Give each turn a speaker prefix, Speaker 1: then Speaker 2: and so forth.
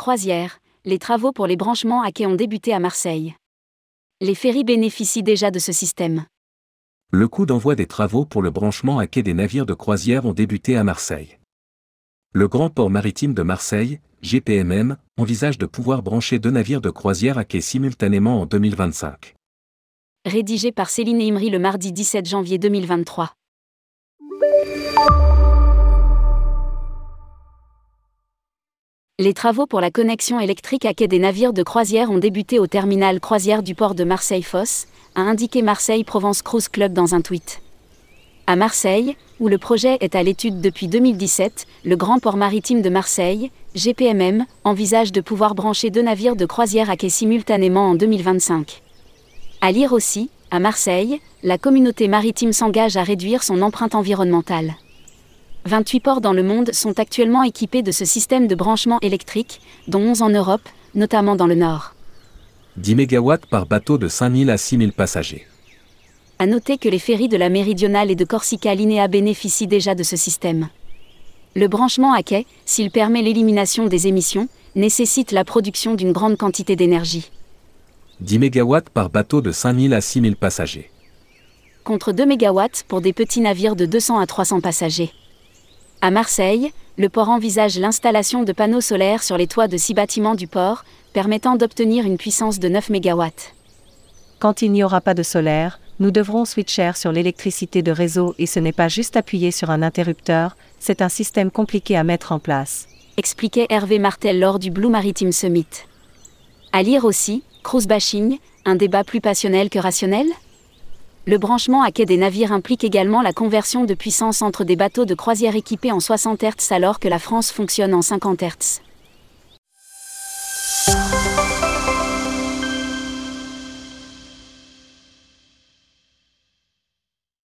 Speaker 1: Croisière, les travaux pour les branchements à quai ont débuté à Marseille. Les ferries bénéficient déjà de ce système.
Speaker 2: Le coup d'envoi des travaux pour le branchement à quai des navires de croisière ont débuté à Marseille. Le Grand Port Maritime de Marseille, GPMM, envisage de pouvoir brancher deux navires de croisière à quai simultanément en 2025.
Speaker 1: Rédigé par Céline Imri le mardi 17 janvier 2023. Les travaux pour la connexion électrique à quai des navires de croisière ont débuté au terminal croisière du port de Marseille-Fosse, a indiqué Marseille Provence Cruise Club dans un tweet. À Marseille, où le projet est à l'étude depuis 2017, le Grand Port Maritime de Marseille, GPMM, envisage de pouvoir brancher deux navires de croisière à quai simultanément en 2025. À lire aussi, à Marseille, la communauté maritime s'engage à réduire son empreinte environnementale. 28 ports dans le monde sont actuellement équipés de ce système de branchement électrique, dont 11 en Europe, notamment dans le Nord.
Speaker 2: 10 MW par bateau de 5000 à 6000 passagers.
Speaker 1: À noter que les ferries de la Méridionale et de Corsica Linea bénéficient déjà de ce système. Le branchement à quai, s'il permet l'élimination des émissions, nécessite la production d'une grande quantité d'énergie.
Speaker 2: 10 MW par bateau de 5000 à 6000 passagers.
Speaker 1: Contre 2 MW pour des petits navires de 200 à 300 passagers. À Marseille, le port envisage l'installation de panneaux solaires sur les toits de six bâtiments du port, permettant d'obtenir une puissance de 9 MW.
Speaker 3: Quand il n'y aura pas de solaire, nous devrons switcher sur l'électricité de réseau et ce n'est pas juste appuyer sur un interrupteur, c'est un système compliqué à mettre en place.
Speaker 1: Expliquait Hervé Martel lors du Blue Maritime Summit. À lire aussi, cruise bashing, un débat plus passionnel que rationnel? Le branchement à quai des navires implique également la conversion de puissance entre des bateaux de croisière équipés en 60 Hz alors que la France fonctionne en 50 Hz.